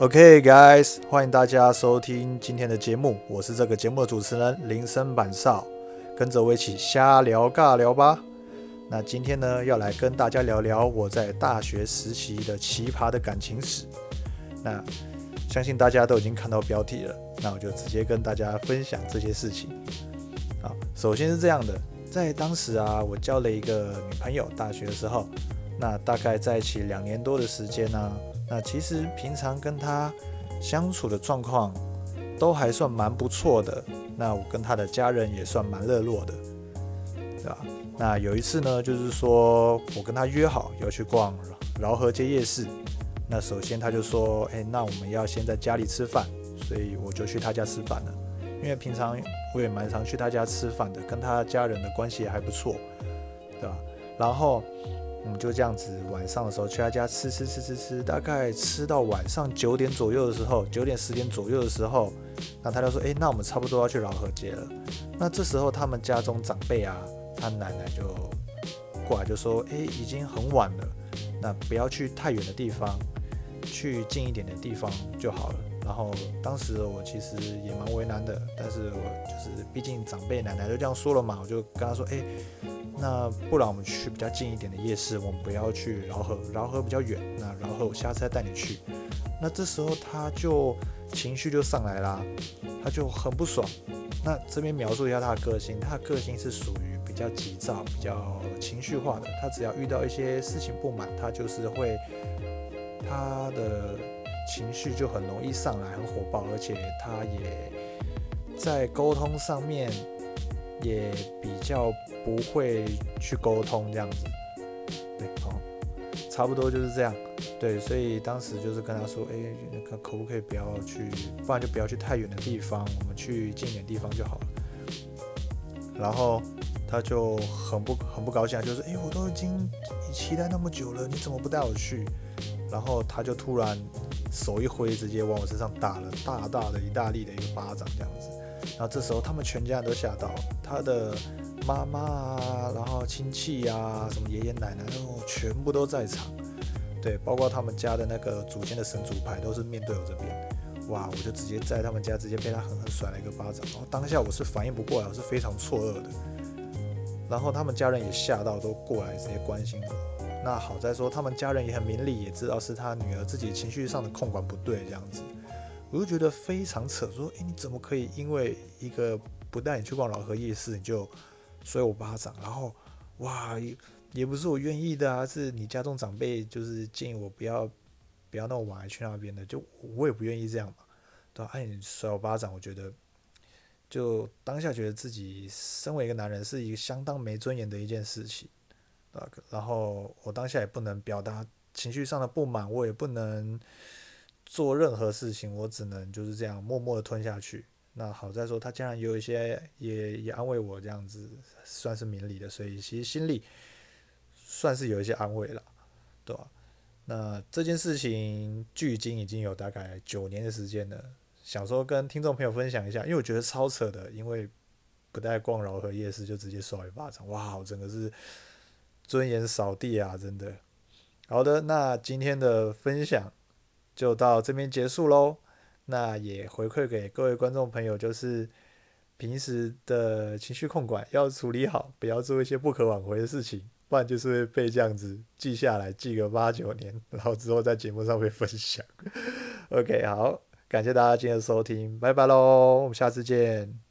OK, guys，欢迎大家收听今天的节目，我是这个节目的主持人林森板少，跟着我一起瞎聊尬聊吧。那今天呢，要来跟大家聊聊我在大学时期的奇葩的感情史。那相信大家都已经看到标题了，那我就直接跟大家分享这些事情。好，首先是这样的，在当时啊，我交了一个女朋友，大学的时候，那大概在一起两年多的时间呢。那其实平常跟他相处的状况都还算蛮不错的，那我跟他的家人也算蛮热络的，对吧？那有一次呢，就是说我跟他约好要去逛饶河街夜市，那首先他就说，哎，那我们要先在家里吃饭，所以我就去他家吃饭了，因为平常我也蛮常去他家吃饭的，跟他家人的关系也还不错，对吧？然后。我们就这样子，晚上的时候去他家吃吃吃吃吃，大概吃到晚上九点左右的时候，九点十点左右的时候，那他就说：“哎，那我们差不多要去饶河街了。”那这时候他们家中长辈啊，他奶奶就过来就说：“哎，已经很晚了，那不要去太远的地方，去近一点的地方就好了。”然后当时我其实也蛮为难的，但是我就是毕竟长辈奶奶就这样说了嘛，我就跟他说：“哎。”那不然我们去比较近一点的夜市，我们不要去饶河，饶河比较远。那饶河我下次再带你去。那这时候他就情绪就上来啦，他就很不爽。那这边描述一下他的个性，他的个性是属于比较急躁、比较情绪化的。他只要遇到一些事情不满，他就是会他的情绪就很容易上来，很火爆，而且他也在沟通上面。也比较不会去沟通这样子，对，好，差不多就是这样，对，所以当时就是跟他说，哎，可可不可以不要去，不然就不要去太远的地方，我们去近点地方就好了。然后他就很不很不高兴，就是，哎，我都已经期待那么久了，你怎么不带我去？然后他就突然手一挥，直接往我身上打了大大的意大利的一个巴掌，这样子。然后这时候他们全家人都吓到，他的妈妈啊，然后亲戚啊，什么爷爷奶奶哦，全部都在场。对，包括他们家的那个祖先的神主牌都是面对我这边。哇，我就直接在他们家直接被他狠狠甩了一个巴掌。然后当下我是反应不过来，我是非常错愕的。然后他们家人也吓到，都过来直接关心我。那好在说他们家人也很明理，也知道是他女儿自己情绪上的控管不对这样子。我就觉得非常扯，说，诶，你怎么可以因为一个不带你去逛老河夜市，你就摔我巴掌？然后，哇，也不是我愿意的啊，是你家中长辈就是建议我不要不要那么晚还去那边的，就我也不愿意这样嘛，对吧？哎，你摔我巴掌，我觉得就当下觉得自己身为一个男人是一个相当没尊严的一件事情，啊，然后我当下也不能表达情绪上的不满，我也不能。做任何事情，我只能就是这样默默的吞下去。那好在说，他竟然有一些也也安慰我，这样子算是明理的，所以其实心里算是有一些安慰了，对吧？那这件事情距今已经有大概九年的时间了，想说跟听众朋友分享一下，因为我觉得超扯的，因为不带逛饶河夜市就直接甩一巴掌，哇，整个是尊严扫地啊，真的。好的，那今天的分享。就到这边结束喽。那也回馈给各位观众朋友，就是平时的情绪控管要处理好，不要做一些不可挽回的事情，不然就是会被这样子记下来，记个八九年，然后之后在节目上会分享。OK，好，感谢大家今天的收听，拜拜喽，我们下次见。